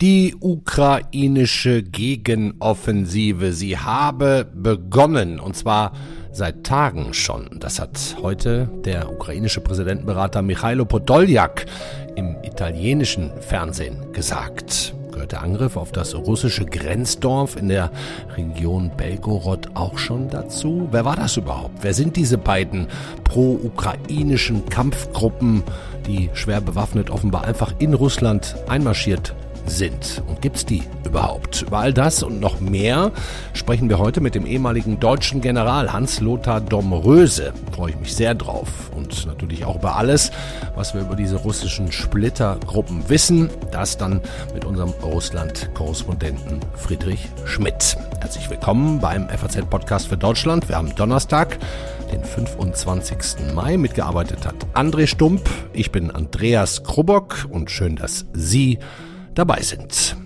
Die ukrainische Gegenoffensive, sie habe begonnen und zwar seit Tagen schon. Das hat heute der ukrainische Präsidentenberater Michailo Podoljak im italienischen Fernsehen gesagt. Gehört der Angriff auf das russische Grenzdorf in der Region Belgorod auch schon dazu? Wer war das überhaupt? Wer sind diese beiden pro-ukrainischen Kampfgruppen, die schwer bewaffnet offenbar einfach in Russland einmarschiert sind. Und gibt's die überhaupt? Über all das und noch mehr sprechen wir heute mit dem ehemaligen deutschen General Hans-Lothar Domröse. Freue ich mich sehr drauf. Und natürlich auch über alles, was wir über diese russischen Splittergruppen wissen. Das dann mit unserem Russland-Korrespondenten Friedrich Schmidt. Herzlich willkommen beim FAZ-Podcast für Deutschland. Wir haben Donnerstag den 25. Mai. Mitgearbeitet hat André Stump. Ich bin Andreas Krubbock und schön, dass Sie dabei sind.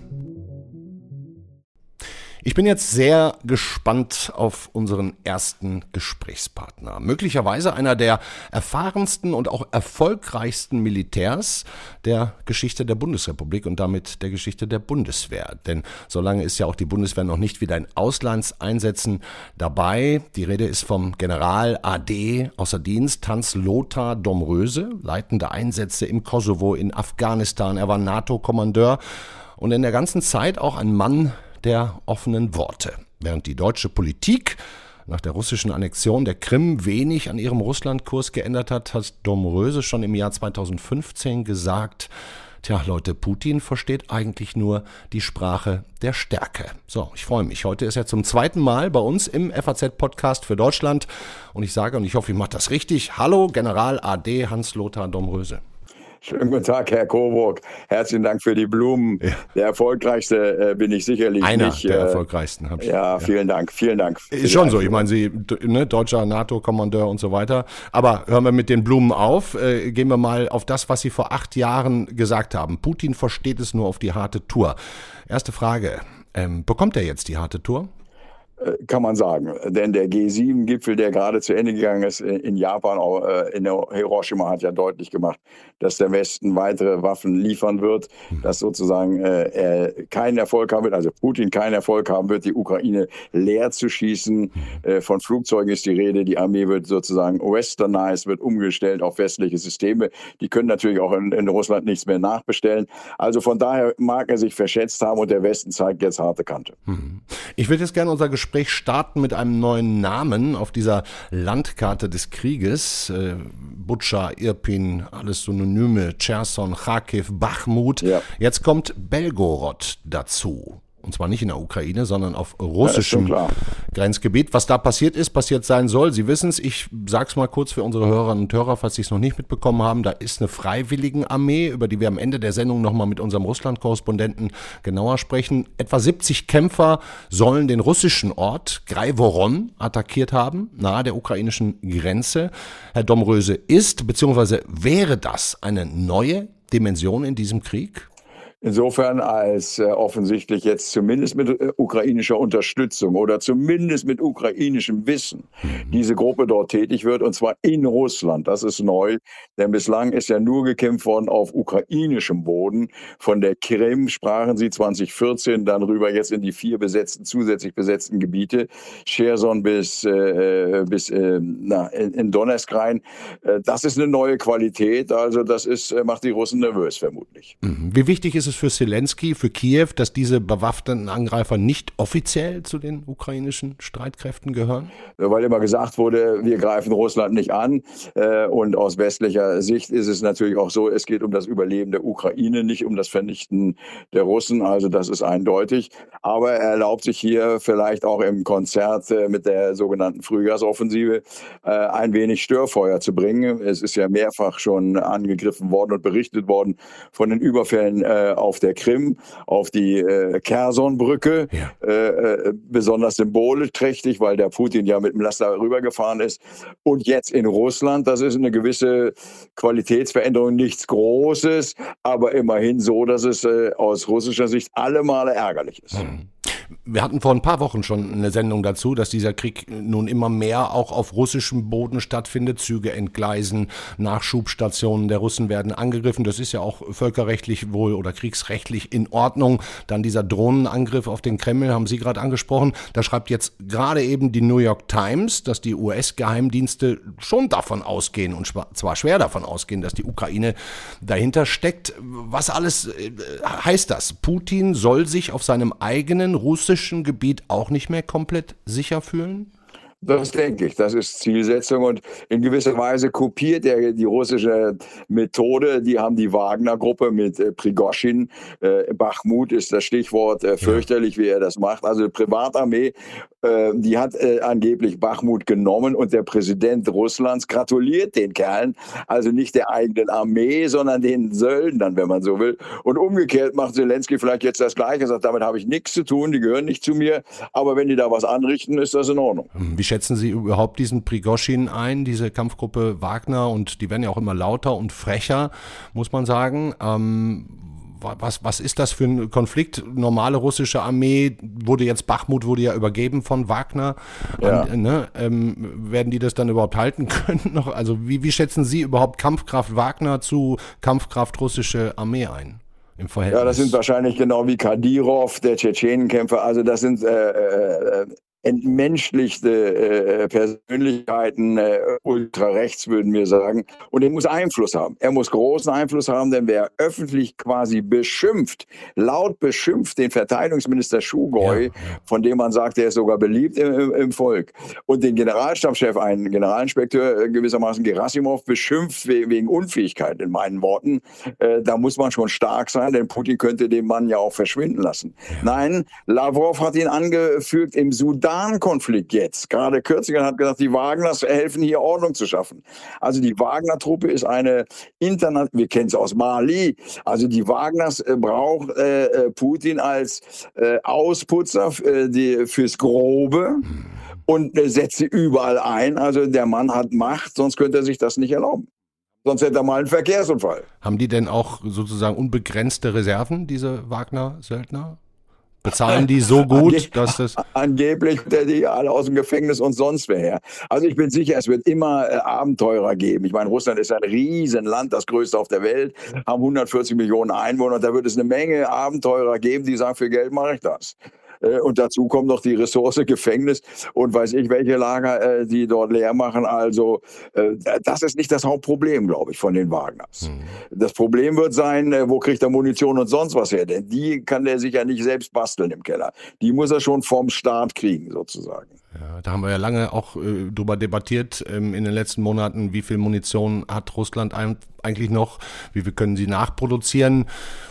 Ich bin jetzt sehr gespannt auf unseren ersten Gesprächspartner. Möglicherweise einer der erfahrensten und auch erfolgreichsten Militärs der Geschichte der Bundesrepublik und damit der Geschichte der Bundeswehr. Denn solange ist ja auch die Bundeswehr noch nicht wieder in Auslandseinsätzen dabei. Die Rede ist vom General AD außer Dienst Hans Lothar Domröse, leitende Einsätze im Kosovo, in Afghanistan. Er war NATO-Kommandeur und in der ganzen Zeit auch ein Mann der offenen Worte. Während die deutsche Politik nach der russischen Annexion der Krim wenig an ihrem Russlandkurs geändert hat, hat Domröse schon im Jahr 2015 gesagt, Tja, Leute, Putin versteht eigentlich nur die Sprache der Stärke. So, ich freue mich. Heute ist er zum zweiten Mal bei uns im FAZ-Podcast für Deutschland. Und ich sage, und ich hoffe, ich mache das richtig, Hallo, General AD Hans-Lothar Domröse. Schönen guten Tag, Herr Coburg. Herzlichen Dank für die Blumen. Ja. Der erfolgreichste äh, bin ich sicherlich Einer nicht. der äh, erfolgreichsten. Hab ich, ja, vielen Dank, vielen Dank. Ist schon so. Ich meine, Sie, ne, deutscher NATO-Kommandeur und so weiter. Aber hören wir mit den Blumen auf. Äh, gehen wir mal auf das, was Sie vor acht Jahren gesagt haben. Putin versteht es nur auf die harte Tour. Erste Frage. Ähm, bekommt er jetzt die harte Tour? Äh, kann man sagen. Denn der G7-Gipfel, der gerade zu Ende gegangen ist in Japan, äh, in Hiroshima, hat ja deutlich gemacht, dass der Westen weitere Waffen liefern wird, hm. dass sozusagen äh, er keinen Erfolg haben wird, also Putin keinen Erfolg haben wird, die Ukraine leer zu schießen. Hm. Von Flugzeugen ist die Rede, die Armee wird sozusagen westernized, wird umgestellt auf westliche Systeme. Die können natürlich auch in, in Russland nichts mehr nachbestellen. Also von daher mag er sich verschätzt haben und der Westen zeigt jetzt harte Kante. Hm. Ich würde jetzt gerne unser Gespräch Gespräch starten mit einem neuen Namen auf dieser Landkarte des Krieges. Äh, Butscha, Irpin, alles Synonyme, Cherson, Kharkiv, Bachmut. Ja. Jetzt kommt Belgorod dazu. Und zwar nicht in der Ukraine, sondern auf russischem ja, Grenzgebiet. Was da passiert ist, passiert sein soll. Sie wissen es. Ich sage es mal kurz für unsere Hörerinnen und Hörer, falls Sie es noch nicht mitbekommen haben. Da ist eine Freiwilligenarmee, über die wir am Ende der Sendung nochmal mit unserem Russland-Korrespondenten genauer sprechen. Etwa 70 Kämpfer sollen den russischen Ort Greivoron attackiert haben, nahe der ukrainischen Grenze. Herr Domröse, ist bzw. wäre das eine neue Dimension in diesem Krieg? Insofern als äh, offensichtlich jetzt zumindest mit äh, ukrainischer Unterstützung oder zumindest mit ukrainischem Wissen mhm. diese Gruppe dort tätig wird und zwar in Russland. Das ist neu, denn bislang ist ja nur gekämpft worden auf ukrainischem Boden. Von der Krim sprachen sie 2014 dann rüber jetzt in die vier besetzten, zusätzlich besetzten Gebiete, Cherson bis, äh, bis äh, na, in, in Donetsk rein. Äh, das ist eine neue Qualität, also das ist, äh, macht die Russen nervös vermutlich. Mhm. Wie wichtig ist es es für Zelensky, für Kiew, dass diese bewaffneten Angreifer nicht offiziell zu den ukrainischen Streitkräften gehören? Weil immer gesagt wurde, wir greifen Russland nicht an. Äh, und aus westlicher Sicht ist es natürlich auch so, es geht um das Überleben der Ukraine, nicht um das Vernichten der Russen. Also das ist eindeutig. Aber er erlaubt sich hier vielleicht auch im Konzert äh, mit der sogenannten Frühjahrsoffensive äh, ein wenig Störfeuer zu bringen. Es ist ja mehrfach schon angegriffen worden und berichtet worden von den Überfällen auf der Krim, auf die äh, Kersonbrücke, ja. äh, äh, besonders symbolträchtig, weil der Putin ja mit dem Laster rübergefahren ist. Und jetzt in Russland, das ist eine gewisse Qualitätsveränderung, nichts Großes, aber immerhin so, dass es äh, aus russischer Sicht alle Male ärgerlich ist. Hm. Wir hatten vor ein paar Wochen schon eine Sendung dazu, dass dieser Krieg nun immer mehr auch auf russischem Boden stattfindet. Züge entgleisen, Nachschubstationen der Russen werden angegriffen. Das ist ja auch völkerrechtlich wohl oder kriegsrechtlich in Ordnung. Dann dieser Drohnenangriff auf den Kreml haben Sie gerade angesprochen. Da schreibt jetzt gerade eben die New York Times, dass die US-Geheimdienste schon davon ausgehen und zwar schwer davon ausgehen, dass die Ukraine dahinter steckt. Was alles äh, heißt das? Putin soll sich auf seinem eigenen russischen Gebiet auch nicht mehr komplett sicher fühlen? Das denke ich, das ist Zielsetzung und in gewisser Weise kopiert er die russische Methode. Die haben die Wagner-Gruppe mit äh, Prigoschin. Äh, Bachmut ist das Stichwort, äh, fürchterlich, wie er das macht. Also Privatarmee, die hat äh, angeblich Bachmut genommen und der Präsident Russlands gratuliert den Kerlen, also nicht der eigenen Armee, sondern den Söldnern, wenn man so will. Und umgekehrt macht Zelensky vielleicht jetzt das Gleiche, sagt, damit habe ich nichts zu tun, die gehören nicht zu mir, aber wenn die da was anrichten, ist das in Ordnung. Wie schätzen Sie überhaupt diesen Prigoschin ein, diese Kampfgruppe Wagner? Und die werden ja auch immer lauter und frecher, muss man sagen. Ähm, was, was ist das für ein Konflikt? Normale russische Armee wurde jetzt, Bachmut wurde ja übergeben von Wagner. Ja. An, ne? ähm, werden die das dann überhaupt halten können? Noch? Also wie, wie schätzen Sie überhaupt Kampfkraft Wagner zu Kampfkraft russische Armee ein? Im Verhältnis. Ja, das sind wahrscheinlich genau wie Kadirov, der Tschetschenenkämpfer. Also das sind äh, äh, entmenschlichte äh, Persönlichkeiten, äh, ultrarechts würden wir sagen. Und er muss Einfluss haben. Er muss großen Einfluss haben, denn wer öffentlich quasi beschimpft, laut beschimpft den Verteidigungsminister Schugoi, ja, von dem man sagt, er ist sogar beliebt im, im, Volk, und den Generalstabschef, einen Generalinspekteur äh, gewissermaßen Gerasimov, beschimpft we wegen Unfähigkeit, in meinen Worten, äh, da muss man schon stark sein, denn Putin könnte den Mann ja auch verschwinden lassen. Nein, Lavrov hat ihn angefügt im Sudan Sudan-Konflikt jetzt, gerade kürzlich hat gesagt, die Wagners helfen hier Ordnung zu schaffen. Also die Wagner-Truppe ist eine internationale, wir kennen es aus Mali, also die Wagners äh, braucht äh, äh, Putin als äh, Ausputzer äh, die, fürs Grobe und äh, setzt sie überall ein. Also der Mann hat Macht, sonst könnte er sich das nicht erlauben. Sonst hätte er mal einen Verkehrsunfall. Haben die denn auch sozusagen unbegrenzte Reserven, diese Wagner-Söldner? Bezahlen die so gut, Ange dass das. Angeblich der die alle aus dem Gefängnis und sonst wer Also ich bin sicher, es wird immer äh, Abenteurer geben. Ich meine, Russland ist ein Riesenland, das größte auf der Welt, haben 140 Millionen Einwohner. Da wird es eine Menge Abenteurer geben, die sagen, für Geld mache ich das. Äh, und dazu kommt noch die Ressource Gefängnis und weiß ich, welche Lager äh, die dort leer machen. Also äh, das ist nicht das Hauptproblem, glaube ich, von den Wagners. Mhm. Das Problem wird sein, wo kriegt er Munition und sonst was her? Denn die kann der sich ja nicht selbst basteln im Keller. Die muss er schon vom Staat kriegen, sozusagen. Ja, da haben wir ja lange auch äh, drüber debattiert ähm, in den letzten Monaten, wie viel Munition hat Russland ein, eigentlich noch, wie viel können sie nachproduzieren.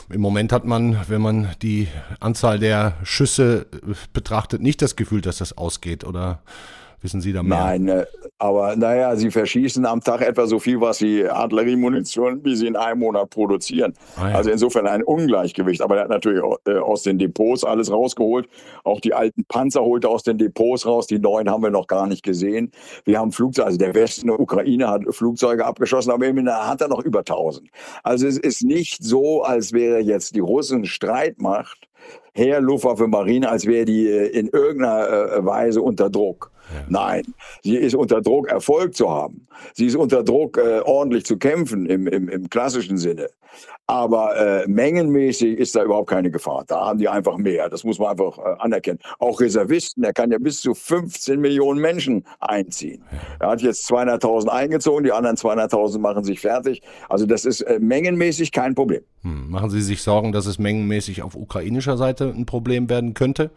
Im Moment hat man, wenn man die Anzahl der Schüsse betrachtet, nicht das Gefühl, dass das ausgeht, oder? Wissen Sie da mehr? Nein, äh, aber naja, sie verschießen am Tag etwa so viel, was sie Artilleriemunition, wie sie in einem Monat produzieren. Ah, ja. Also insofern ein Ungleichgewicht. Aber er hat natürlich äh, aus den Depots alles rausgeholt. Auch die alten Panzer holt er aus den Depots raus. Die neuen haben wir noch gar nicht gesehen. Wir haben Flugzeuge, also der Westen der Ukraine hat Flugzeuge abgeschossen, aber immerhin hat er noch über 1000. Also es ist nicht so, als wäre jetzt die Russen Streitmacht Heer, Luftwaffe, Marine, als wäre die äh, in irgendeiner Weise unter Druck. Ja. Nein, sie ist unter Druck, Erfolg zu haben. Sie ist unter Druck, äh, ordentlich zu kämpfen im, im, im klassischen Sinne. Aber äh, mengenmäßig ist da überhaupt keine Gefahr. Da haben die einfach mehr. Das muss man einfach äh, anerkennen. Auch Reservisten, er kann ja bis zu 15 Millionen Menschen einziehen. Er hat jetzt 200.000 eingezogen, die anderen 200.000 machen sich fertig. Also das ist äh, mengenmäßig kein Problem. Hm. Machen Sie sich Sorgen, dass es mengenmäßig auf ukrainischer Seite ein Problem werden könnte?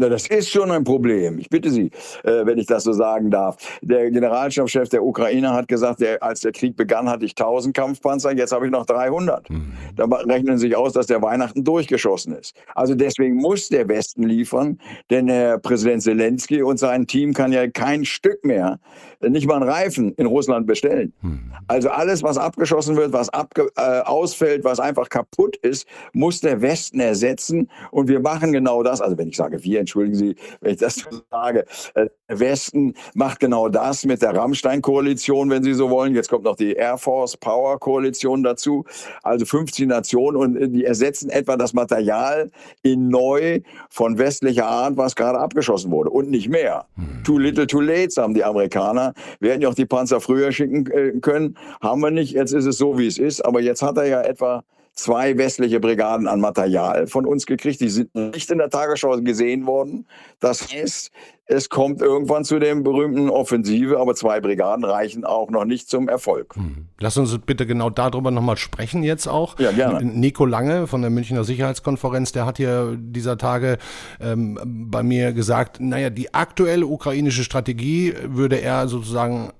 Na, das ist schon ein Problem. Ich bitte Sie, äh, wenn ich das so sagen darf. Der Generalstabschef der Ukraine hat gesagt, der, als der Krieg begann, hatte ich 1000 Kampfpanzer, jetzt habe ich noch 300. Mhm. Da rechnen Sie sich aus, dass der Weihnachten durchgeschossen ist. Also deswegen muss der Westen liefern, denn der Präsident Zelensky und sein Team kann ja kein Stück mehr, nicht mal einen Reifen in Russland bestellen. Mhm. Also alles, was abgeschossen wird, was abge äh, ausfällt, was einfach kaputt ist, muss der Westen ersetzen. Und wir machen genau das. Also wenn ich sage wir, entschuldigen Sie, wenn ich das so sage. Äh, der Westen macht genau das mit der Rammstein-Koalition, wenn Sie so wollen. Jetzt kommt noch die Air Force Power Koalition dazu. Also 50 Nationen und äh, die ersetzen etwa das Material in neu von westlicher Art, was gerade abgeschossen wurde und nicht mehr. Hm. Too little, too late, sagen die Amerikaner. Wir hätten ja auch die Panzer früher schicken äh, können. Haben wir nicht. Jetzt ist es so, wie es ist. Aber jetzt hat er ja etwa zwei westliche Brigaden an Material von uns gekriegt. Die sind nicht in der Tagesschau gesehen worden. Das heißt, es kommt irgendwann zu dem berühmten Offensive, aber zwei Brigaden reichen auch noch nicht zum Erfolg. Hm. Lass uns bitte genau darüber nochmal sprechen jetzt auch. Ja, gerne. Nico Lange von der Münchner Sicherheitskonferenz, der hat hier dieser Tage ähm, bei mir gesagt, naja, die aktuelle ukrainische Strategie würde er sozusagen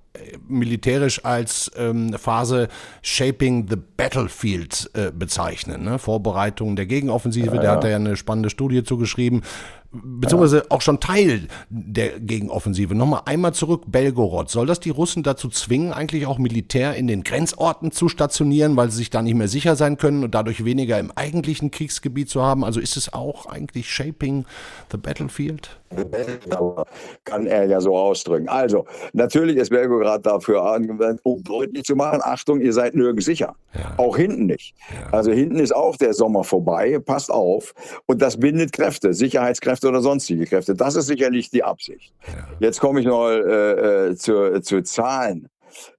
militärisch als ähm, Phase Shaping the Battlefield äh, bezeichnen. Ne? Vorbereitung der Gegenoffensive, ja, der ja. hat da ja eine spannende Studie zugeschrieben, beziehungsweise auch schon Teil der Gegenoffensive. Nochmal einmal zurück, Belgorod. Soll das die Russen dazu zwingen, eigentlich auch Militär in den Grenzorten zu stationieren, weil sie sich da nicht mehr sicher sein können und dadurch weniger im eigentlichen Kriegsgebiet zu haben? Also ist es auch eigentlich Shaping the Battlefield? kann er ja so ausdrücken. Also, natürlich ist Belgorod dafür angewendet, um deutlich zu machen, Achtung, ihr seid nirgends sicher. Ja. Auch hinten nicht. Ja. Also hinten ist auch der Sommer vorbei, passt auf. Und das bindet Kräfte, Sicherheitskräfte oder sonstige Kräfte. Das ist sicherlich die Absicht. Ja. Jetzt komme ich noch äh, äh, zu, zu Zahlen.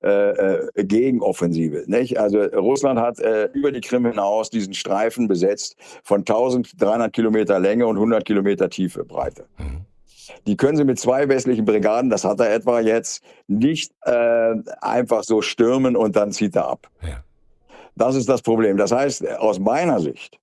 Äh, äh, Gegenoffensive. Nicht? Also Russland hat äh, über die Krim hinaus diesen Streifen besetzt von 1300 Kilometer Länge und 100 Kilometer Tiefe Breite. Mhm. Die können sie mit zwei westlichen Brigaden, das hat er etwa jetzt, nicht äh, einfach so stürmen und dann zieht er ab. Ja. Das ist das Problem. Das heißt, aus meiner Sicht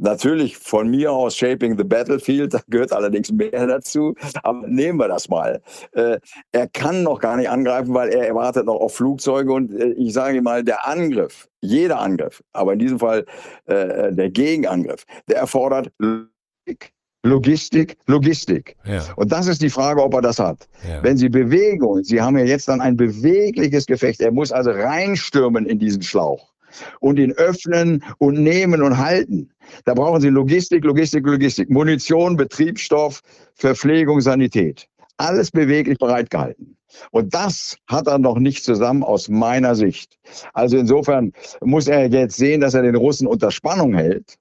Natürlich von mir aus Shaping the Battlefield, da gehört allerdings mehr dazu. Aber nehmen wir das mal. Äh, er kann noch gar nicht angreifen, weil er erwartet noch auf Flugzeuge. Und äh, ich sage mal, der Angriff, jeder Angriff, aber in diesem Fall äh, der Gegenangriff, der erfordert Logistik. Logistik, Logistik. Ja. Und das ist die Frage, ob er das hat. Ja. Wenn Sie Bewegung, Sie haben ja jetzt dann ein bewegliches Gefecht, er muss also reinstürmen in diesen Schlauch und ihn öffnen und nehmen und halten. Da brauchen Sie Logistik, Logistik, Logistik, Munition, Betriebsstoff, Verpflegung, Sanität. Alles beweglich bereitgehalten. Und das hat er noch nicht zusammen aus meiner Sicht. Also insofern muss er jetzt sehen, dass er den Russen unter Spannung hält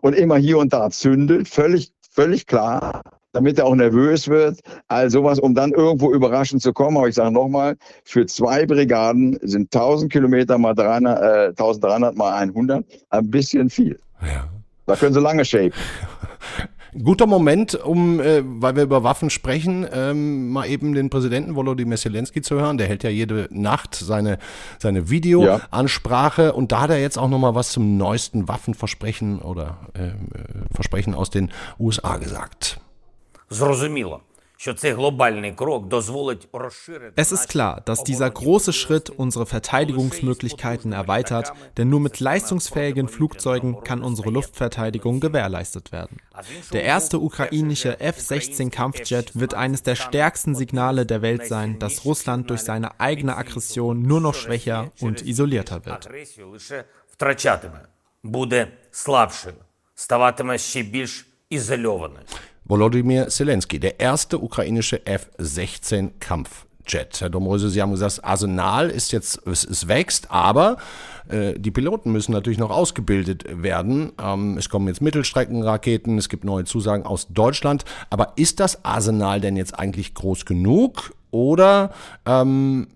und immer hier und da zündelt, völlig, völlig klar damit er auch nervös wird. All sowas, um dann irgendwo überraschend zu kommen. Aber ich sage nochmal, für zwei Brigaden sind 1000 Kilometer mal 300, äh, 1300 mal 100 ein bisschen viel. Ja. Da können sie lange shapen. Guter Moment, um, äh, weil wir über Waffen sprechen, ähm, mal eben den Präsidenten Volodymyr Zelensky zu hören. Der hält ja jede Nacht seine, seine Videoansprache ja. und da hat er jetzt auch nochmal was zum neuesten Waffenversprechen oder äh, äh Versprechen aus den USA gesagt. Es ist klar, dass dieser große Schritt unsere Verteidigungsmöglichkeiten erweitert, denn nur mit leistungsfähigen Flugzeugen kann unsere Luftverteidigung gewährleistet werden. Der erste ukrainische F-16 Kampfjet wird eines der stärksten Signale der Welt sein, dass Russland durch seine eigene Aggression nur noch schwächer und isolierter wird. Буде слабшою, ставатиме ще більш ізольованою. Volodymyr Zelensky, der erste ukrainische F-16 Kampfjet. Herr Domröse, Sie haben gesagt, das Arsenal ist jetzt, es, es wächst, aber äh, die Piloten müssen natürlich noch ausgebildet werden. Ähm, es kommen jetzt Mittelstreckenraketen, es gibt neue Zusagen aus Deutschland. Aber ist das Arsenal denn jetzt eigentlich groß genug oder ähm,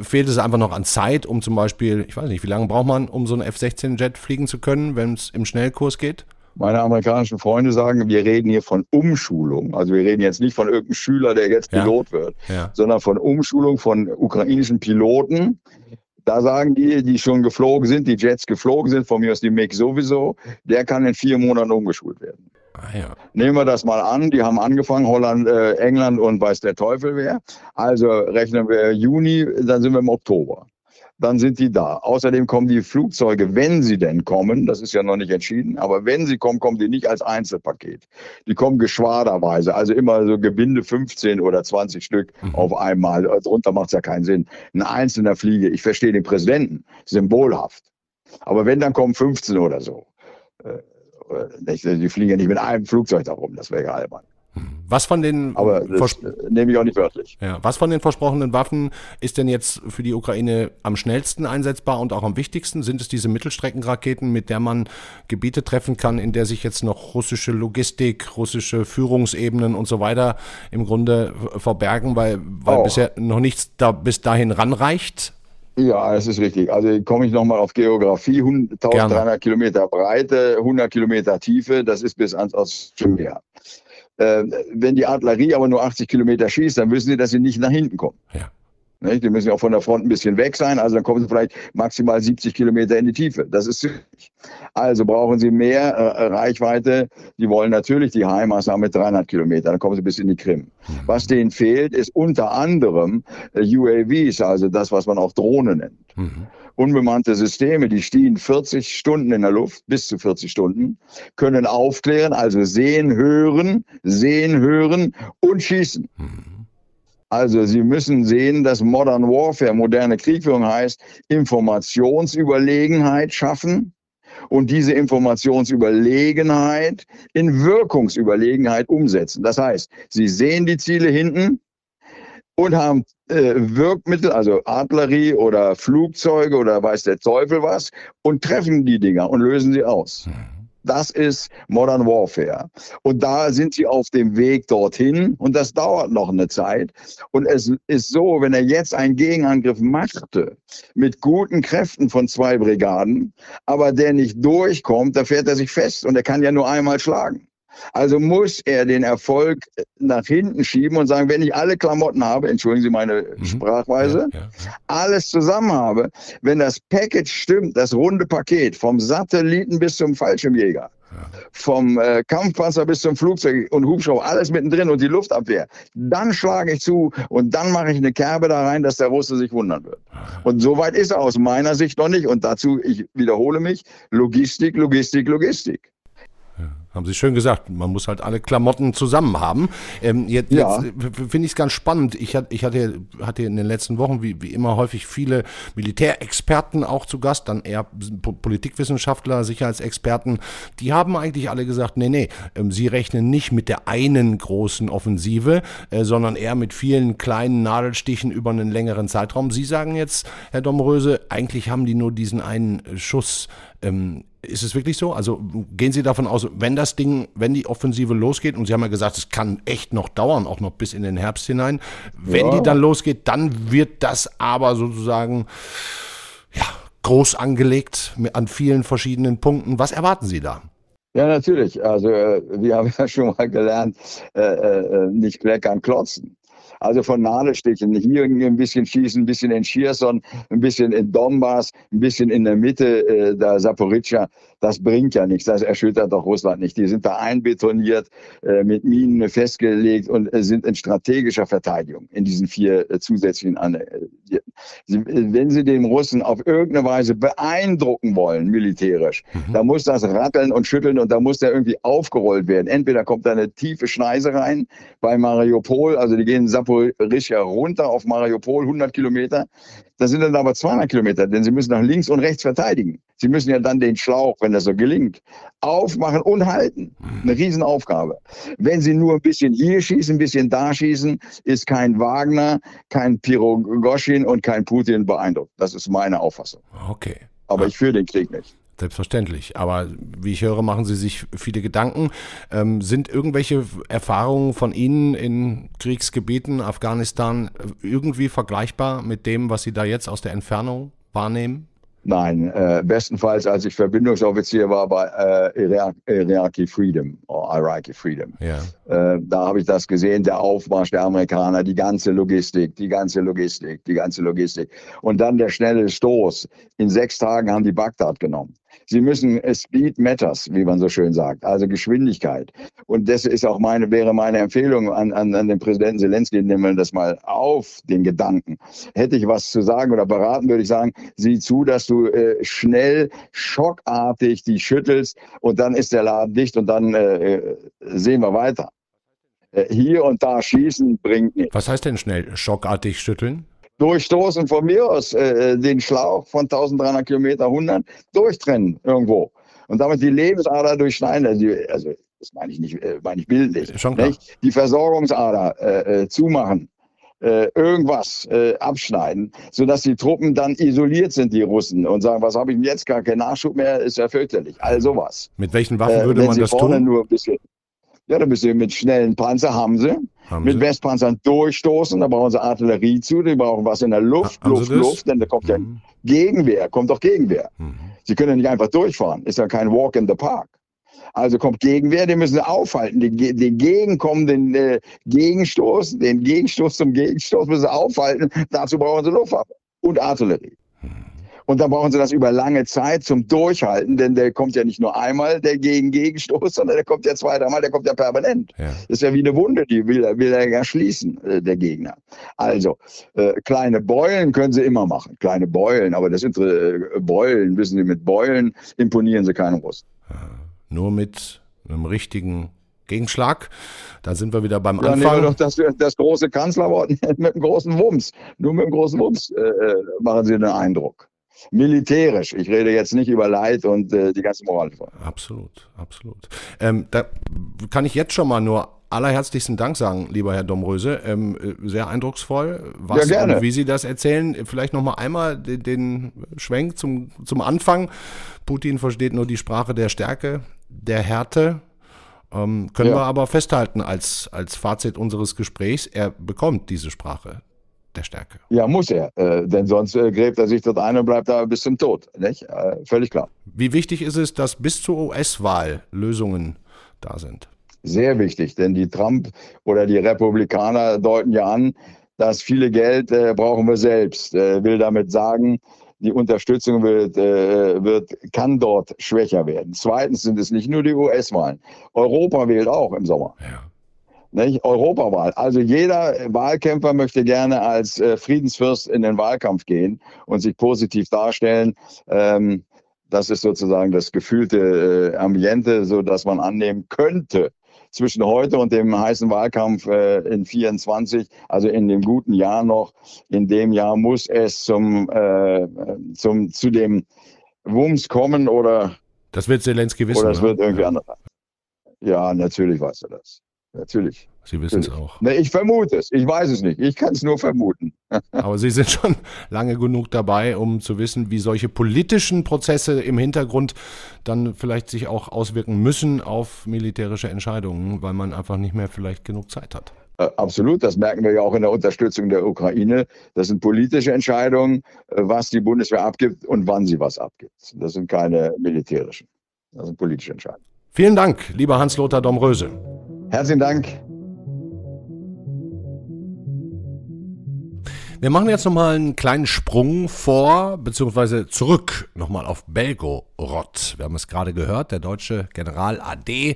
fehlt es einfach noch an Zeit, um zum Beispiel, ich weiß nicht, wie lange braucht man, um so einen F-16-Jet fliegen zu können, wenn es im Schnellkurs geht? Meine amerikanischen Freunde sagen, wir reden hier von Umschulung. Also wir reden jetzt nicht von irgendeinem Schüler, der jetzt Pilot ja. wird, ja. sondern von Umschulung von ukrainischen Piloten. Da sagen die, die schon geflogen sind, die Jets geflogen sind, von mir aus die MiG sowieso, der kann in vier Monaten umgeschult werden. Ah, ja. Nehmen wir das mal an, die haben angefangen, Holland, äh, England und weiß der Teufel wer. Also rechnen wir Juni, dann sind wir im Oktober dann sind die da. Außerdem kommen die Flugzeuge, wenn sie denn kommen, das ist ja noch nicht entschieden, aber wenn sie kommen, kommen die nicht als Einzelpaket. Die kommen geschwaderweise, also immer so Gebinde 15 oder 20 Stück mhm. auf einmal. Darunter macht es ja keinen Sinn. Ein einzelner Fliege, ich verstehe den Präsidenten, symbolhaft. Aber wenn, dann kommen 15 oder so. Äh, die fliegen ja nicht mit einem Flugzeug da rum, das wäre ja albern. Was von den aber das nehme ich auch nicht wörtlich. Ja, was von den versprochenen Waffen ist denn jetzt für die Ukraine am schnellsten einsetzbar und auch am wichtigsten? Sind es diese Mittelstreckenraketen, mit der man Gebiete treffen kann, in der sich jetzt noch russische Logistik, russische Führungsebenen und so weiter im Grunde verbergen, weil, weil bisher noch nichts da bis dahin ranreicht? Ja, das ist richtig. Also komme ich nochmal auf Geografie. 1300 Gerne. Kilometer Breite, 100 Kilometer Tiefe, das ist bis ans Ostmeer. Äh, wenn die Artillerie aber nur 80 Kilometer schießt, dann wissen sie, dass sie nicht nach hinten kommen. Ja. Nicht? Die müssen ja auch von der Front ein bisschen weg sein, also dann kommen sie vielleicht maximal 70 Kilometer in die Tiefe. Das ist südlich. Also brauchen sie mehr äh, Reichweite. Die wollen natürlich die haben mit 300 Kilometern, dann kommen sie bis in die Krim. Mhm. Was denen fehlt, ist unter anderem äh, UAVs, also das, was man auch Drohne nennt. Mhm. Unbemannte Systeme, die stehen 40 Stunden in der Luft, bis zu 40 Stunden, können aufklären, also sehen, hören, sehen, hören und schießen. Mhm. Also Sie müssen sehen, dass Modern Warfare, moderne Kriegführung heißt, Informationsüberlegenheit schaffen und diese Informationsüberlegenheit in Wirkungsüberlegenheit umsetzen. Das heißt, Sie sehen die Ziele hinten und haben äh, Wirkmittel, also Artillerie oder Flugzeuge oder weiß der Teufel was und treffen die Dinger und lösen sie aus. Mhm. Das ist Modern Warfare. Und da sind sie auf dem Weg dorthin und das dauert noch eine Zeit. Und es ist so, wenn er jetzt einen Gegenangriff machte mit guten Kräften von zwei Brigaden, aber der nicht durchkommt, da fährt er sich fest und er kann ja nur einmal schlagen. Also muss er den Erfolg nach hinten schieben und sagen, wenn ich alle Klamotten habe, entschuldigen Sie meine mhm. Sprachweise, ja, ja, ja. alles zusammen habe, wenn das Package stimmt, das runde Paket vom Satelliten bis zum Fallschirmjäger, vom äh, Kampfpanzer bis zum Flugzeug und Hubschrauber, alles mittendrin und die Luftabwehr. Dann schlage ich zu und dann mache ich eine Kerbe da rein, dass der Russe sich wundern wird. Und so weit ist er aus meiner Sicht noch nicht. Und dazu, ich wiederhole mich, Logistik, Logistik, Logistik. Haben Sie schön gesagt, man muss halt alle Klamotten zusammen haben. Ähm, jetzt, ja. jetzt finde ich es ganz spannend. Ich, hat, ich hatte, hatte in den letzten Wochen, wie, wie immer, häufig viele Militärexperten auch zu Gast, dann eher Politikwissenschaftler, Sicherheitsexperten. Die haben eigentlich alle gesagt, nee, nee, ähm, sie rechnen nicht mit der einen großen Offensive, äh, sondern eher mit vielen kleinen Nadelstichen über einen längeren Zeitraum. Sie sagen jetzt, Herr Domröse, eigentlich haben die nur diesen einen Schuss ähm, ist es wirklich so? Also gehen Sie davon aus, wenn das Ding, wenn die Offensive losgeht, und Sie haben ja gesagt, es kann echt noch dauern, auch noch bis in den Herbst hinein, wenn ja. die dann losgeht, dann wird das aber sozusagen ja, groß angelegt an vielen verschiedenen Punkten. Was erwarten Sie da? Ja, natürlich. Also äh, wir haben ja schon mal gelernt, äh, äh, nicht kleckern, klotzen. Also von Nadelstichen. Hier ein bisschen schießen, ein bisschen in Cherson, ein bisschen in Donbass, ein bisschen in der Mitte äh, der Saporica. Das bringt ja nichts. Das erschüttert doch Russland nicht. Die sind da einbetoniert, äh, mit Minen festgelegt und äh, sind in strategischer Verteidigung in diesen vier äh, zusätzlichen Wenn sie den Russen auf irgendeine Weise beeindrucken wollen, militärisch, mhm. da muss das ratteln und schütteln und da muss der irgendwie aufgerollt werden. Entweder kommt da eine tiefe Schneise rein bei Mariupol, also die gehen Saporischia runter auf Mariupol, 100 Kilometer. Das sind dann aber 200 Kilometer, denn sie müssen nach links und rechts verteidigen. Sie müssen ja dann den Schlauch, wenn das so gelingt, aufmachen und halten. Eine Riesenaufgabe. Wenn sie nur ein bisschen hier schießen, ein bisschen da schießen, ist kein Wagner, kein Pirogoschin und kein Putin beeindruckt. Das ist meine Auffassung. Okay. Aber ich führe den Krieg nicht. Selbstverständlich. Aber wie ich höre, machen Sie sich viele Gedanken. Ähm, sind irgendwelche Erfahrungen von Ihnen in Kriegsgebieten, Afghanistan, irgendwie vergleichbar mit dem, was Sie da jetzt aus der Entfernung wahrnehmen? Nein, äh, bestenfalls als ich Verbindungsoffizier war bei äh, Iraqi Freedom oder Iraqi Freedom. Ja. Äh, da habe ich das gesehen, der Aufmarsch der Amerikaner, die ganze Logistik, die ganze Logistik, die ganze Logistik. Und dann der schnelle Stoß. In sechs Tagen haben die Bagdad genommen. Sie müssen äh, Speed matters, wie man so schön sagt, also Geschwindigkeit. Und das ist auch meine, wäre meine Empfehlung an, an, an den Präsidenten Zelensky, nehmen wir das mal auf, den Gedanken. Hätte ich was zu sagen oder beraten, würde ich sagen, sieh zu, dass du äh, schnell, schockartig die schüttelst und dann ist der Laden dicht und dann äh, äh sehen wir weiter. Äh, hier und da schießen bringt nichts. Was heißt denn schnell schockartig schütteln? Durchstoßen von mir aus äh, äh den Schlauch von 1300 Kilometer 100 durchtrennen irgendwo und damit die Lebensader durchschneiden. Also, also das meine ich nicht, äh, meine ich bildlich, Schon klar. die Versorgungsader äh, äh, zumachen, äh, irgendwas äh, abschneiden, sodass die Truppen dann isoliert sind, die Russen, und sagen, was habe ich denn jetzt, gar keinen Nachschub mehr, ist ja fürchterlich. All sowas. Mit welchen Waffen Äh, würde wenn man das tun? Ja, dann müssen sie mit schnellen Panzer haben sie, Haben mit Sie? Westpanzern durchstoßen, da brauchen sie Artillerie zu, die brauchen was in der Luft, Ha- Luft? Luft, denn da kommt ja Mhm. Gegenwehr, kommt doch Gegenwehr. Mhm. Sie können ja nicht einfach durchfahren. Ist ja kein Walk in the Park. Also kommt Gegenwehr, den müssen sie aufhalten. Den, den gegenkommenden äh, Gegenstoß, den Gegenstoß zum Gegenstoß müssen sie aufhalten. Dazu brauchen sie Luftwaffe und Artillerie. Und dann brauchen sie das über lange Zeit zum Durchhalten, denn der kommt ja nicht nur einmal, der gegen Gegenstoß, sondern der kommt ja zwei, dreimal, der kommt ja permanent. Ja. Das ist ja wie eine Wunde, die will, er- will er ja schließen, äh, der Gegner. Also, äh, kleine Beulen können sie immer machen. Kleine Beulen, aber das sind äh, Beulen, wissen Sie, mit Beulen imponieren sie keinem Russen. Nur mit einem richtigen Gegenschlag. Da sind wir wieder beim Ja, nehmen wir Anfang. doch das, das große Kanzlerwort mit dem großen Wumms. Nur mit dem großen Wumms äh, äh, machen sie den Eindruck. Militärisch. Ich rede jetzt nicht über Leid und äh, die ganze Moral. Absolut, absolut. Ähm, da kann ich jetzt schon mal nur allerherzlichsten Dank sagen, lieber Herr Domröse. Ähm, äh, sehr eindrucksvoll, was Ja, gerne. und wie Sie das erzählen. Vielleicht noch mal einmal den, den Schwenk zum, zum Anfang. Putin versteht nur die Sprache der Stärke, der Härte. Ähm, können Ja. wir aber festhalten als, als Fazit unseres Gesprächs, er bekommt diese Sprache der Stärke. Ja, muss er. Äh, denn sonst äh, gräbt er sich dort ein und bleibt da bis zum Tod. Nicht? Äh, völlig klar. Wie wichtig ist es, dass bis zur US-Wahl Lösungen da sind? Sehr wichtig, denn die Trump oder die Republikaner deuten ja an, dass viele Geld äh, brauchen wir selbst. Äh, will damit sagen, die Unterstützung wird, äh, wird, kann dort schwächer werden. Zweitens sind es nicht nur die US-Wahlen. Europa wählt auch im Sommer. Ja. Nicht? Europawahl. Also jeder Wahlkämpfer möchte gerne als äh, Friedensfürst in den Wahlkampf gehen und sich positiv darstellen. Ähm, das ist sozusagen das gefühlte äh, Ambiente, so dass man annehmen könnte, zwischen heute und dem heißen Wahlkampf äh, in 24, also in dem guten Jahr noch, in dem Jahr muss es zum, äh, zum zu dem Wumms kommen oder, Das wird Zelensky wissen. oder ne? wird irgendwie ja. anders. Ja, natürlich weiß er das. Natürlich. Sie wissen es auch. Ne, ich vermute es. Ich weiß es nicht. Ich kann es nur vermuten. Aber Sie sind schon lange genug dabei, um zu wissen, wie solche politischen Prozesse im Hintergrund dann vielleicht sich auch auswirken müssen auf militärische Entscheidungen, weil man einfach nicht mehr vielleicht genug Zeit hat. Äh, absolut. Das merken wir ja auch in der Unterstützung der Ukraine. Das sind politische Entscheidungen, äh, was die Bundeswehr abgibt und wann sie was abgibt. Das sind keine militärischen. Das sind politische Entscheidungen. Vielen Dank, lieber Hans-Lothar Domröse. Herzlichen Dank. Wir machen jetzt nochmal einen kleinen Sprung vor, beziehungsweise zurück nochmal auf Belgorod. Wir haben es gerade gehört, der deutsche General AD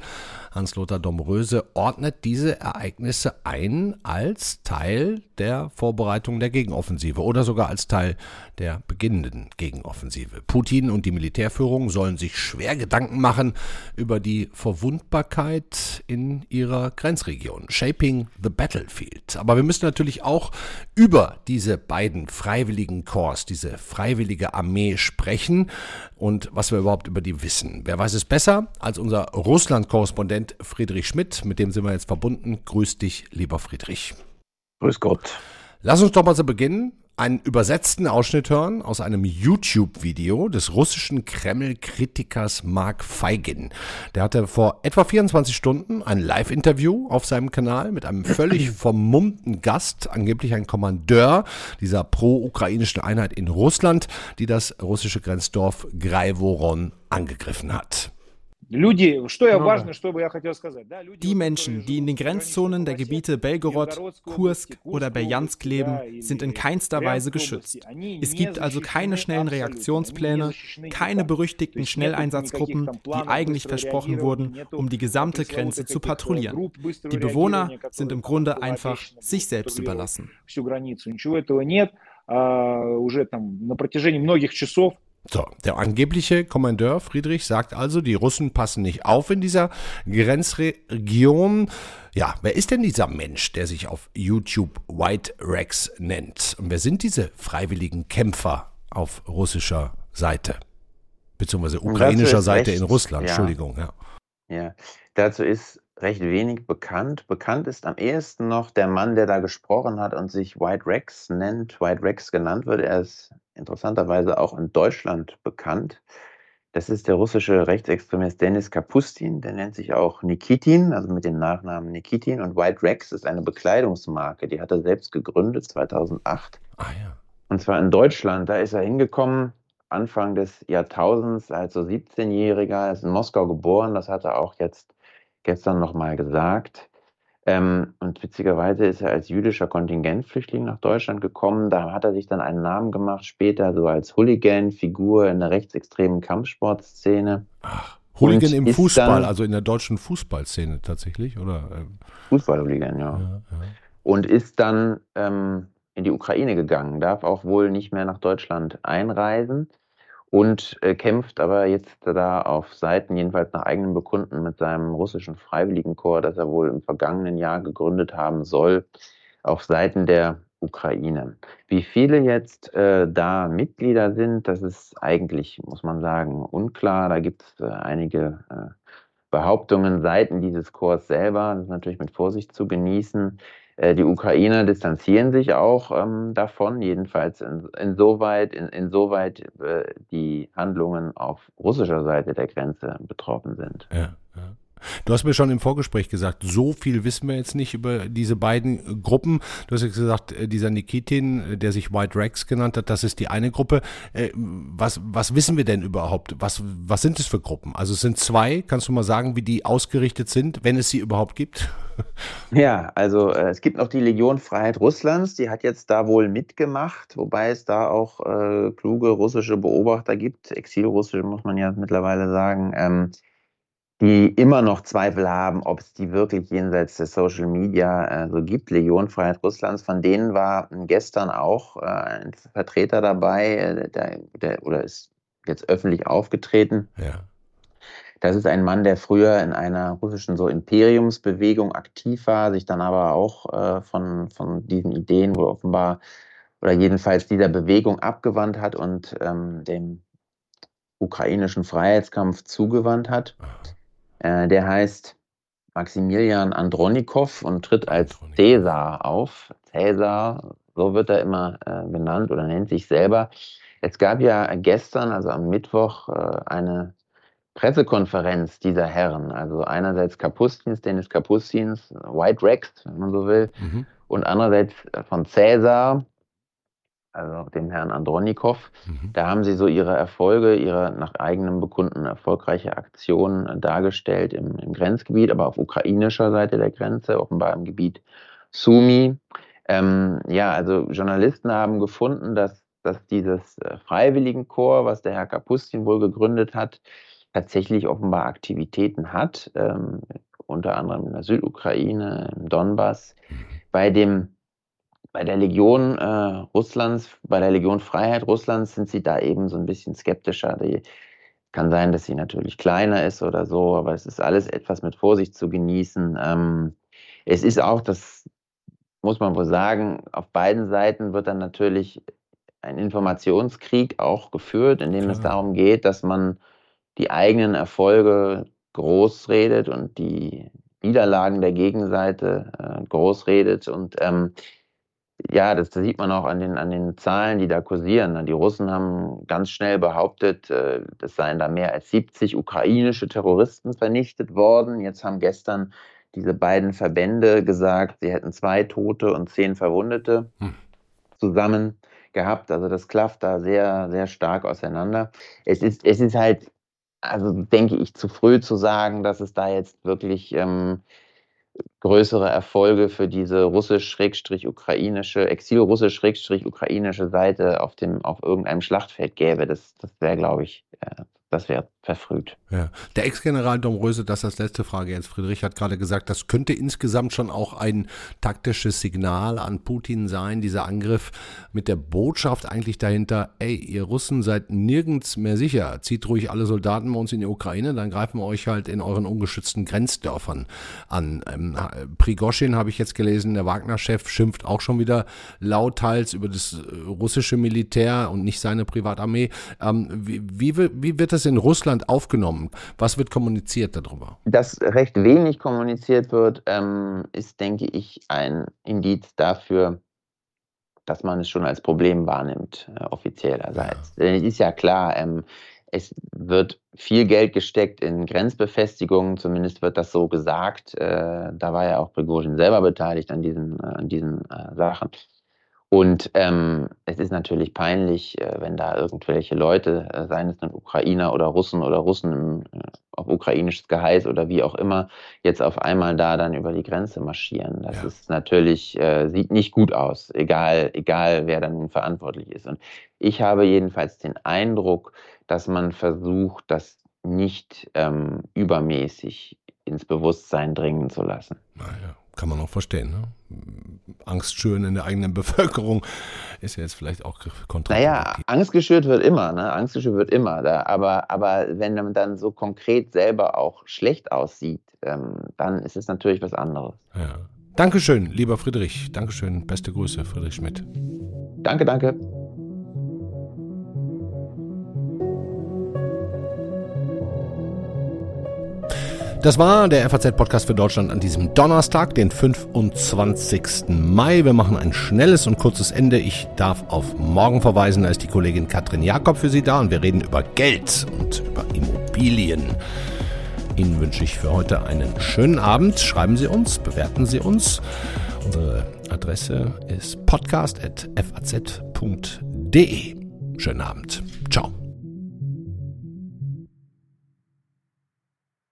Hans-Lothar Domröse ordnet diese Ereignisse ein als Teil der Vorbereitung der Gegenoffensive oder sogar als Teil der beginnenden Gegenoffensive. Putin und die Militärführung sollen sich schwer Gedanken machen über die Verwundbarkeit in ihrer Grenzregion. Shaping the Battlefield. Aber wir müssen natürlich auch über diese beiden freiwilligen Korps, diese freiwillige Armee sprechen und was wir überhaupt über die wissen. Wer weiß es besser als unser Russland-Korrespondent Friedrich Schmidt, mit dem sind wir jetzt verbunden. Grüß dich, lieber Friedrich. Grüß Gott. Lass uns doch mal so beginnen. Einen übersetzten Ausschnitt hören aus einem YouTube-Video des russischen Kreml-Kritikers Mark Feigin. Der hatte vor etwa 24 Stunden ein Live-Interview auf seinem Kanal mit einem völlig vermummten Gast, angeblich ein Kommandeur dieser pro-ukrainischen Einheit in Russland, die das russische Grenzdorf Greivoron angegriffen hat. Die Menschen, die in den Grenzzonen der Gebiete Belgorod, Kursk oder Berjansk leben, sind in keinster Weise geschützt. Es gibt also keine schnellen Reaktionspläne, keine berüchtigten Schnelleinsatzgruppen, die eigentlich versprochen wurden, um die gesamte Grenze zu patrouillieren. Die Bewohner sind im Grunde einfach sich selbst überlassen. So, der angebliche Kommandeur Friedrich sagt also, die Russen passen nicht auf in dieser Grenzregion. Ja, wer ist denn dieser Mensch, der sich auf YouTube White Rex nennt? Und wer sind diese freiwilligen Kämpfer auf russischer Seite? Beziehungsweise ukrainischer Seite in rechts, Russland, ja. Entschuldigung, ja. Ja, dazu ist recht wenig bekannt. Bekannt ist am ehesten noch der Mann, der da gesprochen hat und sich White Rex nennt, White Rex genannt wird. Er ist interessanterweise auch in Deutschland bekannt. Das ist der russische Rechtsextremist Denis Kapustin, der nennt sich auch Nikitin, also mit dem Nachnamen Nikitin. Und White Rex ist eine Bekleidungsmarke, die hat er selbst gegründet 2008. Ah ja. Und zwar in Deutschland. Da ist er hingekommen, Anfang des Jahrtausends, als so 17-Jähriger, ist in Moskau geboren. Das hat er auch jetzt gestern nochmal gesagt. Ähm, und witzigerweise ist er als jüdischer Kontingentflüchtling nach Deutschland gekommen. Da hat er sich dann einen Namen gemacht, später so als Hooligan-Figur in der rechtsextremen Kampfsportszene. Ach, Hooligan im Fußball, also in der deutschen Fußballszene tatsächlich, oder? Fußball-Hooligan, ja. ja, ja. Und ist dann ähm, in die Ukraine gegangen, darf auch wohl nicht mehr nach Deutschland einreisen und äh, kämpft aber jetzt da auf Seiten, jedenfalls nach eigenem Bekunden, mit seinem russischen Freiwilligenkorps, das er wohl im vergangenen Jahr gegründet haben soll, auf Seiten der Ukraine. Wie viele jetzt äh, da Mitglieder sind, das ist eigentlich, muss man sagen, unklar. Da gibt es äh, einige äh, Behauptungen Seiten dieses Korps selber. Das ist natürlich mit Vorsicht zu genießen. Äh, die Ukrainer distanzieren sich auch ähm, davon, jedenfalls in, insoweit, in, insoweit äh, die Handlungen auf russischer Seite der Grenze betroffen sind. Ja, ja. Du hast mir schon im Vorgespräch gesagt, so viel wissen wir jetzt nicht über diese beiden Gruppen. Du hast gesagt, äh, dieser Nikitin, äh, der sich White Rex genannt hat, das ist die eine Gruppe. Äh, was, was wissen wir denn überhaupt? Was, was sind es für Gruppen? Also es sind zwei. Kannst du mal sagen, wie die ausgerichtet sind, wenn es sie überhaupt gibt? Ja, also es gibt noch die Legion Freiheit Russlands, die hat jetzt da wohl mitgemacht, wobei es da auch äh, kluge russische Beobachter gibt, exilrussische muss man ja mittlerweile sagen, ähm, die immer noch Zweifel haben, ob es die wirklich jenseits der Social Media äh, so gibt. Legion Freiheit Russlands, von denen war gestern auch äh, ein Vertreter dabei, äh, der, der, oder ist jetzt öffentlich aufgetreten. Ja. Das ist ein Mann, der früher in einer russischen so Imperiumsbewegung aktiv war, sich dann aber auch äh, von, von diesen Ideen wohl offenbar oder jedenfalls dieser Bewegung abgewandt hat und ähm, dem ukrainischen Freiheitskampf zugewandt hat. Äh, der heißt Maximilian Andronikow und tritt als Cäsar auf. Cäsar, so wird er immer äh, genannt oder nennt sich selber. Es gab ja gestern, also am Mittwoch, äh, eine Pressekonferenz dieser Herren. Also einerseits Kapustins, Dennis Kapustins, White Rex, wenn man so will, mhm. und andererseits von Cäsar, also dem Herrn Andronikow. Mhm. Da haben sie so ihre Erfolge, ihre nach eigenem Bekunden erfolgreiche Aktionen dargestellt im, im, Grenzgebiet, aber auf ukrainischer Seite der Grenze, offenbar im Gebiet Sumi. Ähm, ja, also Journalisten haben gefunden, dass, dass dieses äh, Freiwilligenkorps, was der Herr Kapustin wohl gegründet hat, tatsächlich offenbar Aktivitäten hat, ähm, unter anderem in der Südukraine, im Donbass. Mhm. Bei dem bei der Legion äh, Russlands, bei der Legion Freiheit Russlands sind sie da eben so ein bisschen skeptischer. Die, kann sein, dass sie natürlich kleiner ist oder so, aber es ist alles etwas mit Vorsicht zu genießen. Ähm, es ist auch, das muss man wohl sagen, auf beiden Seiten wird dann natürlich ein Informationskrieg auch geführt, in dem Klar. es darum geht, dass man die eigenen Erfolge groß redet und die Niederlagen der Gegenseite äh, groß redet. Und ähm, ja, das, das, sieht man auch an den, an den Zahlen, die da kursieren. Die Russen haben ganz schnell behauptet, äh, es seien da mehr als 70 ukrainische Terroristen vernichtet worden. Jetzt haben gestern diese beiden Verbände gesagt, sie hätten zwei Tote und zehn Verwundete hm. zusammen gehabt. Also das klafft da sehr, sehr stark auseinander. Es ist, es ist halt, also denke ich, zu früh zu sagen, dass es da jetzt wirklich ähm, größere Erfolge für diese russisch-ukrainische, exil-russisch-ukrainische Seite auf, dem, auf irgendeinem Schlachtfeld gäbe. Das, das wäre, glaube ich, äh, das wäre verfrüht. Ja. Der Ex-General Domröse, das ist das letzte Frage jetzt. Friedrich hat gerade gesagt, das könnte insgesamt schon auch ein taktisches Signal an Putin sein, dieser Angriff mit der Botschaft eigentlich dahinter, ey, ihr Russen seid nirgends mehr sicher. Zieht ruhig alle Soldaten bei uns in die Ukraine, dann greifen wir euch halt in euren ungeschützten Grenzdörfern an. Ähm, Prigoschin habe ich jetzt gelesen, der Wagner-Chef schimpft auch schon wieder lauthals über das äh, russische Militär und nicht seine Privatarmee. Ähm, wie, wie, wie wird das es in Russland aufgenommen? Was wird kommuniziert darüber? Dass recht wenig kommuniziert wird, ähm, ist, denke ich, ein Indiz dafür, dass man es schon als Problem wahrnimmt, äh, offiziellerseits. Ja. Denn es ist ja klar, ähm, es wird viel Geld gesteckt in Grenzbefestigungen, zumindest wird das so gesagt. Äh, da war ja auch Prigozhin selber beteiligt an diesen, äh, an diesen äh, Sachen. Und ähm, es ist natürlich peinlich, äh, wenn da irgendwelche Leute, äh, seien es nun Ukrainer oder Russen oder Russen im, äh, auf ukrainisches Geheiß oder wie auch immer, jetzt auf einmal da dann über die Grenze marschieren. Das ja. ist natürlich, äh, sieht nicht gut aus, egal, egal wer dann verantwortlich ist. Und ich habe jedenfalls den Eindruck, dass man versucht, das nicht ähm, übermäßig ins Bewusstsein dringen zu lassen. Kann man auch verstehen. Ne? Angst schüren in der eigenen Bevölkerung ist ja jetzt vielleicht auch kontraproduktiv. Naja, Angst geschürt wird immer, ne? Angst geschürt wird immer. Da, aber, aber wenn man dann so konkret selber auch schlecht aussieht, ähm, dann ist es natürlich was anderes. Ja. Dankeschön, lieber Friedrich. Dankeschön. Beste Grüße, Friedrich Schmidt. Danke, danke. Das war der FAZ-Podcast für Deutschland an diesem Donnerstag, den 25. Mai. Wir machen ein schnelles und kurzes Ende. Ich darf auf morgen verweisen. Da ist die Kollegin Katrin Jakob für Sie da und wir reden über Geld und über Immobilien. Ihnen wünsche ich für heute einen schönen Abend. Schreiben Sie uns, bewerten Sie uns. Unsere Adresse ist podcast.faz.de. Schönen Abend. Ciao.